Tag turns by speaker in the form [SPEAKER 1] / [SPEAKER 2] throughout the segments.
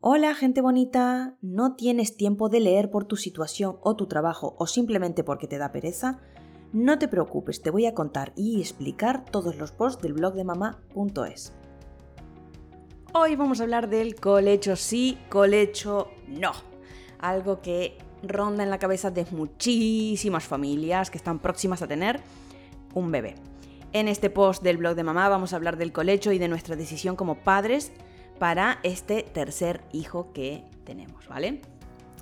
[SPEAKER 1] Hola gente bonita, ¿no tienes tiempo de leer por tu situación o tu trabajo o simplemente porque te da pereza? No te preocupes, te voy a contar y explicar todos los posts del blog de mamá.es. Hoy vamos a hablar del colecho sí, colecho no. Algo que ronda en la cabeza de muchísimas familias que están próximas a tener un bebé. En este post del blog de mamá vamos a hablar del colecho y de nuestra decisión como padres para este tercer hijo que tenemos, ¿vale?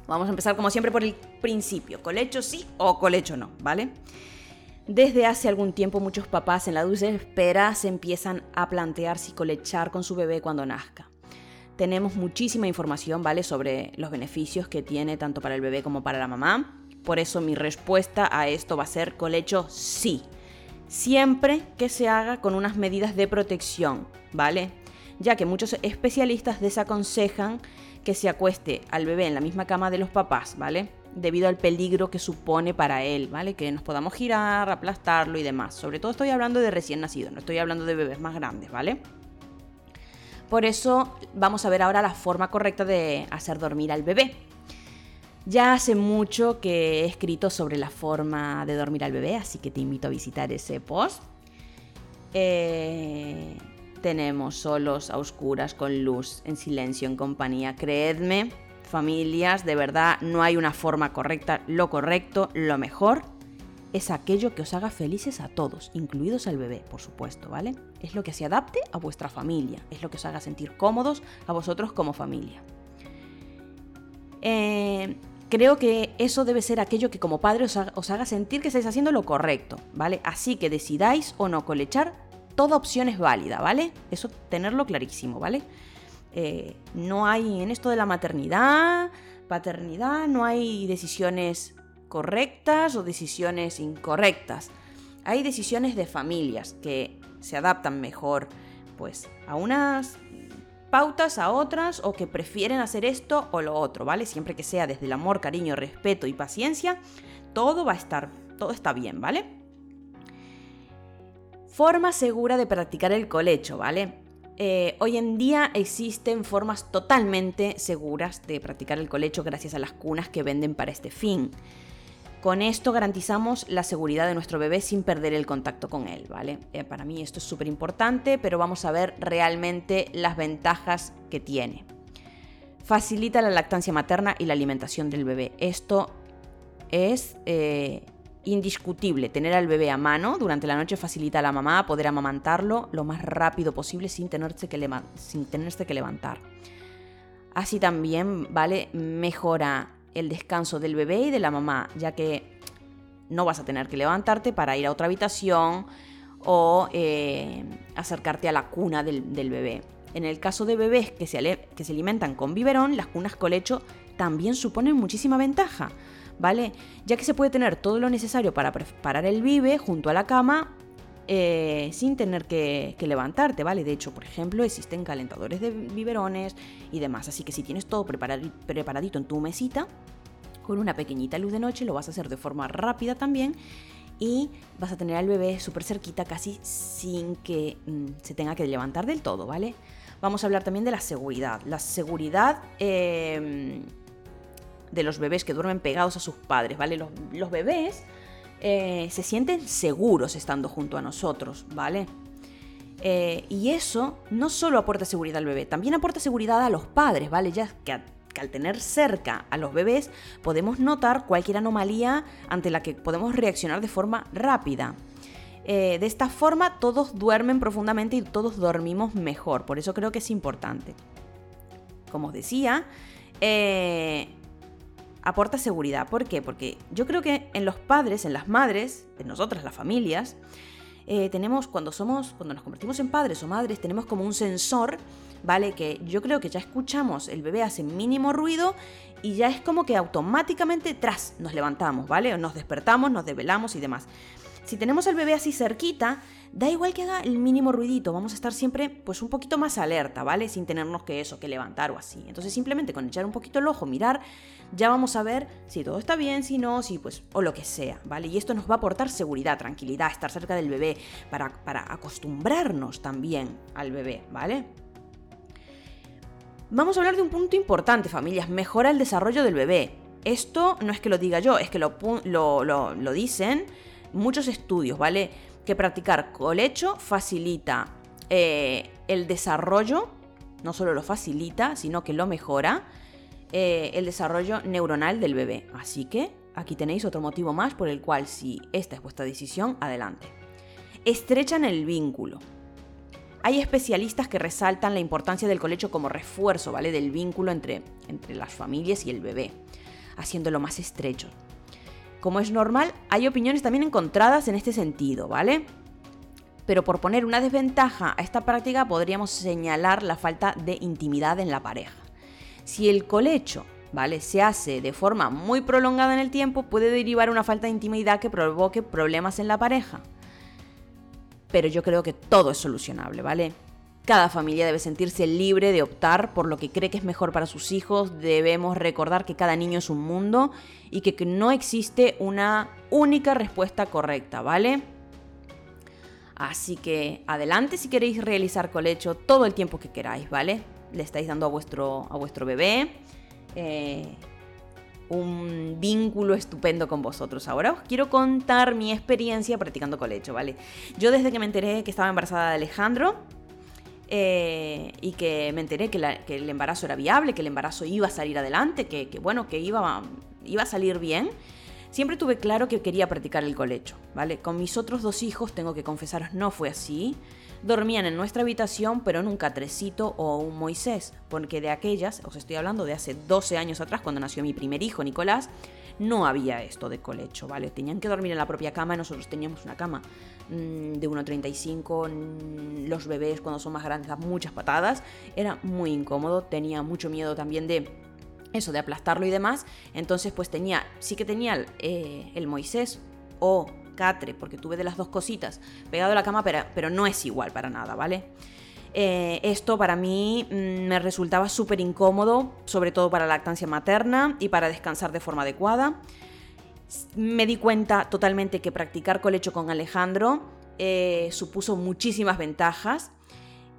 [SPEAKER 1] Vamos a empezar como siempre por el principio, colecho sí o colecho no, ¿vale? Desde hace algún tiempo muchos papás en la dulce espera se empiezan a plantear si colechar con su bebé cuando nazca. Tenemos muchísima información, ¿vale? Sobre los beneficios que tiene tanto para el bebé como para la mamá. Por eso mi respuesta a esto va a ser colecho sí. Siempre que se haga con unas medidas de protección, ¿vale? Ya que muchos especialistas desaconsejan que se acueste al bebé en la misma cama de los papás, ¿vale? Debido al peligro que supone para él, ¿vale? Que nos podamos girar, aplastarlo y demás. Sobre todo estoy hablando de recién nacidos, no estoy hablando de bebés más grandes, ¿vale? Por eso vamos a ver ahora la forma correcta de hacer dormir al bebé. Ya hace mucho que he escrito sobre la forma de dormir al bebé, así que te invito a visitar ese post. Eh, tenemos solos, a oscuras, con luz, en silencio, en compañía. Creedme, familias, de verdad no hay una forma correcta. Lo correcto, lo mejor, es aquello que os haga felices a todos, incluidos al bebé, por supuesto, ¿vale? Es lo que se adapte a vuestra familia, es lo que os haga sentir cómodos a vosotros como familia. Eh, creo que eso debe ser aquello que como padre os haga, os haga sentir que estáis haciendo lo correcto, ¿vale? Así que decidáis o no colechar, toda opción es válida, ¿vale? Eso tenerlo clarísimo, ¿vale? Eh, no hay en esto de la maternidad, paternidad, no hay decisiones correctas o decisiones incorrectas. Hay decisiones de familias que se adaptan mejor pues a unas pautas a otras o que prefieren hacer esto o lo otro, ¿vale? Siempre que sea desde el amor, cariño, respeto y paciencia, todo va a estar, todo está bien, ¿vale? Forma segura de practicar el colecho, ¿vale? Eh, hoy en día existen formas totalmente seguras de practicar el colecho gracias a las cunas que venden para este fin. Con esto garantizamos la seguridad de nuestro bebé sin perder el contacto con él, ¿vale? Eh, para mí esto es súper importante, pero vamos a ver realmente las ventajas que tiene. Facilita la lactancia materna y la alimentación del bebé. Esto es eh, indiscutible. Tener al bebé a mano durante la noche facilita a la mamá poder amamantarlo lo más rápido posible sin tenerse que, sin tenerse que levantar. Así también, ¿vale? Mejora el descanso del bebé y de la mamá, ya que no vas a tener que levantarte para ir a otra habitación o eh, acercarte a la cuna del, bebé. En el caso de bebés que se, que se alimentan con biberón, las cunas colecho también suponen muchísima ventaja ¿vale? Ya que se puede tener todo lo necesario para preparar el vive junto a la cama eh, sin tener que, levantarte, ¿vale? De hecho, por ejemplo, existen calentadores de biberones y demás, así que si tienes todo preparadito en tu mesita, con una pequeñita luz de noche, lo vas a hacer de forma rápida también y vas a tener al bebé súper cerquita casi sin que mm, se tenga que levantar del todo, ¿vale? Vamos a hablar también de la seguridad. La seguridad... Eh, de los bebés que duermen pegados a sus padres, ¿vale? Los, bebés eh, se sienten seguros estando junto a nosotros, ¿vale? Eh, y eso no solo aporta seguridad al bebé, también aporta seguridad a los padres, ¿vale? Ya que, al tener cerca a los bebés podemos notar cualquier anomalía ante la que podemos reaccionar de forma rápida. Eh, de esta forma todos duermen profundamente y todos dormimos mejor, por eso creo que es importante. Como os decía, aporta seguridad. ¿Por qué? Porque yo creo que en los padres, en las madres, en nosotras, las familias, eh, tenemos, cuando somos, cuando nos convertimos en padres o madres, tenemos como un sensor, ¿vale? Que yo creo que ya escuchamos, el bebé hace mínimo ruido y ya es como que automáticamente tras nos levantamos, ¿vale? Nos despertamos, nos develamos y demás. Si tenemos al bebé así cerquita, da igual que haga el mínimo ruidito, vamos a estar siempre pues un poquito más alerta, ¿vale? Sin tenernos que eso, que levantar o así. Entonces simplemente con echar un poquito el ojo, mirar, ya vamos a ver si todo está bien, si no, si pues, o lo que sea, ¿vale? Y esto nos va a aportar seguridad, tranquilidad, estar cerca del bebé, para, para acostumbrarnos también al bebé, ¿vale? Vamos a hablar de un punto importante, familias. Mejora el desarrollo del bebé. Esto no es que lo diga yo, es que lo, lo, dicen muchos estudios, ¿vale? Que practicar colecho facilita eh, el desarrollo, no solo lo facilita, sino que lo mejora, eh, el desarrollo neuronal del bebé. Así que aquí tenéis otro motivo más por el cual si esta es vuestra decisión, adelante. Estrechan el vínculo. Hay especialistas que resaltan la importancia del colecho como refuerzo, ¿vale? Del vínculo entre, entre las familias y el bebé, haciéndolo más estrecho. Como es normal, hay opiniones también encontradas en este sentido, ¿vale? Pero por poner una desventaja a esta práctica podríamos señalar la falta de intimidad en la pareja. Si el colecho ¿vale? se hace de forma muy prolongada en el tiempo, puede derivar una falta de intimidad que provoque problemas en la pareja pero yo creo que todo es solucionable, ¿vale? Cada familia debe sentirse libre de optar por lo que cree que es mejor para sus hijos. Debemos recordar que cada niño es un mundo y que no existe una única respuesta correcta, ¿vale? Así que adelante si queréis realizar colecho todo el tiempo que queráis, ¿vale? Le estáis dando a vuestro, a vuestro bebé. Eh, un vínculo estupendo con vosotros. Ahora os quiero contar mi experiencia practicando colecho, ¿vale? Yo desde que me enteré que estaba embarazada de Alejandro eh, y que me enteré que, el embarazo era viable, que el embarazo iba a salir adelante, que, bueno, que iba, iba a salir bien, siempre tuve claro que quería practicar el colecho, ¿vale? Con mis otros dos hijos, tengo que confesaros, no fue así dormían en nuestra habitación, pero en un catrecito o un Moisés, porque de aquellas, os estoy hablando de hace 12 años atrás, cuando nació mi primer hijo, Nicolás, no había esto de colecho, ¿vale? Tenían que dormir en la propia cama, nosotros teníamos una cama mm, de 1,35, mm, los bebés cuando son más grandes dan muchas patadas, era muy incómodo, tenía mucho miedo también de eso, de aplastarlo y demás, entonces pues tenía, sí que tenía eh, el Moisés o catre, porque tuve de las dos cositas pegado a la cama, pero, pero no es igual para nada, ¿vale? Eh, esto para mí mm, me resultaba súper incómodo, sobre todo para la lactancia materna y para descansar de forma adecuada. Me di cuenta totalmente que practicar colecho con Alejandro eh, supuso muchísimas ventajas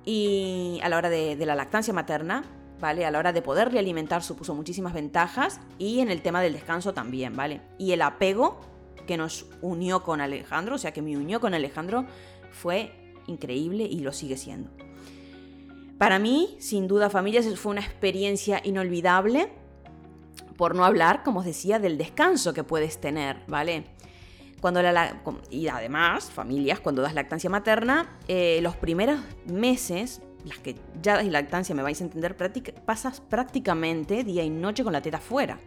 [SPEAKER 1] y a la hora de, la lactancia materna, ¿vale? A la hora de poder realimentar supuso muchísimas ventajas y en el tema del descanso también, ¿vale? Y el apego que nos unió con Alejandro, o sea que me unió con Alejandro, fue increíble y lo sigue siendo. Para mí, sin duda, familias, fue una experiencia inolvidable, por no hablar, como os decía, del descanso que puedes tener, ¿vale? Cuando la, y además, familias, cuando das lactancia materna, eh, los primeros meses, las que ya das lactancia me vais a entender, pasas prácticamente día y noche con la teta fuera.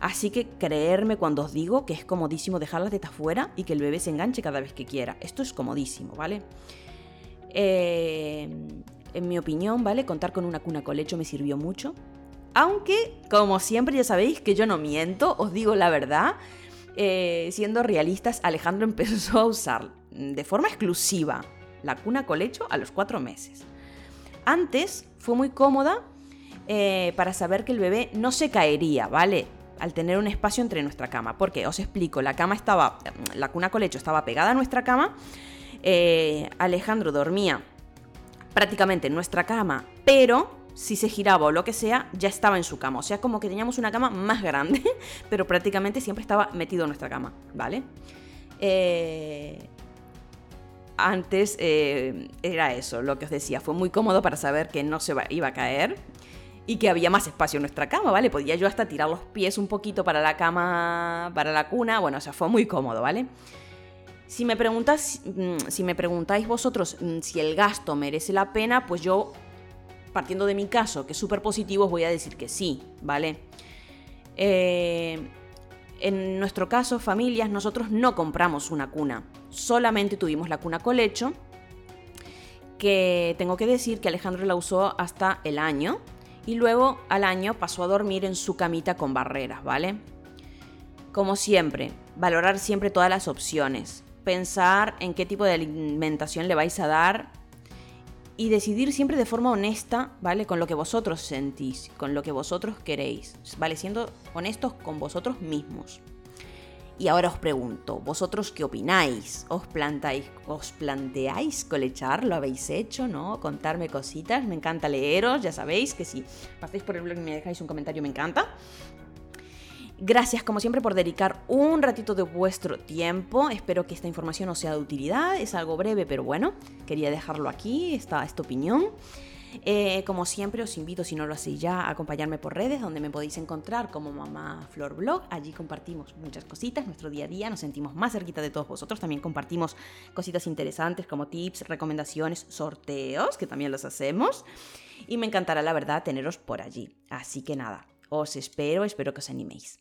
[SPEAKER 1] Así que creerme cuando os digo que es comodísimo dejar la teta fuera y que el bebé se enganche cada vez que quiera. Esto es comodísimo, ¿vale? Eh, en mi opinión, ¿vale? Contar con una cuna colecho me sirvió mucho. Aunque, como siempre, ya sabéis que yo no miento, os digo la verdad. Eh, siendo realistas, Alejandro empezó a usar de forma exclusiva la cuna colecho a los cuatro meses. Antes fue muy cómoda eh, para saber que el bebé no se caería, ¿vale? al tener un espacio entre nuestra cama. Porque os explico, la cama estaba, la cuna colecho estaba pegada a nuestra cama. Eh, Alejandro dormía prácticamente en nuestra cama, pero si se giraba o lo que sea, ya estaba en su cama. O sea, como que teníamos una cama más grande, pero prácticamente siempre estaba metido en nuestra cama, ¿vale? Eh, antes eh, era eso, lo que os decía. Fue muy cómodo para saber que no se iba a caer y que había más espacio en nuestra cama, ¿vale? Podía yo hasta tirar los pies un poquito para la cama, para la cuna, bueno, o sea, fue muy cómodo, ¿vale? Si me, preguntas, mm, si me preguntáis vosotros mm, si el gasto merece la pena, pues yo, partiendo de mi caso, que es súper positivo, os voy a decir que sí, ¿vale? Eh, en nuestro caso, familias, nosotros no compramos una cuna, solamente tuvimos la cuna colecho, que tengo que decir que Alejandro la usó hasta el año, y luego al año pasó a dormir en su camita con barreras, ¿vale? Como siempre, valorar siempre todas las opciones, pensar en qué tipo de alimentación le vais a dar y decidir siempre de forma honesta, ¿vale? Con lo que vosotros sentís, con lo que vosotros queréis, ¿vale? Siendo honestos con vosotros mismos. Y ahora os pregunto, ¿vosotros qué opináis? ¿Os plantáis, os planteáis colechar? ¿Lo habéis hecho, no? Contarme cositas, me encanta leeros, ya sabéis que si pasáis por el blog y me dejáis un comentario me encanta. Gracias como siempre por dedicar un ratito de vuestro tiempo. Espero que esta información os sea de utilidad. Es algo breve, pero bueno, quería dejarlo aquí, esta, esta opinión. Eh, como siempre, os invito, si no lo hacéis ya, a acompañarme por redes, donde me podéis encontrar como Mamá Flor Blog. Allí compartimos muchas cositas, nuestro día a día, nos sentimos más cerquita de todos vosotros. También compartimos cositas interesantes como tips, recomendaciones, sorteos, que también los hacemos. Y me encantará, la verdad, teneros por allí. Así que nada, os espero, espero que os animéis.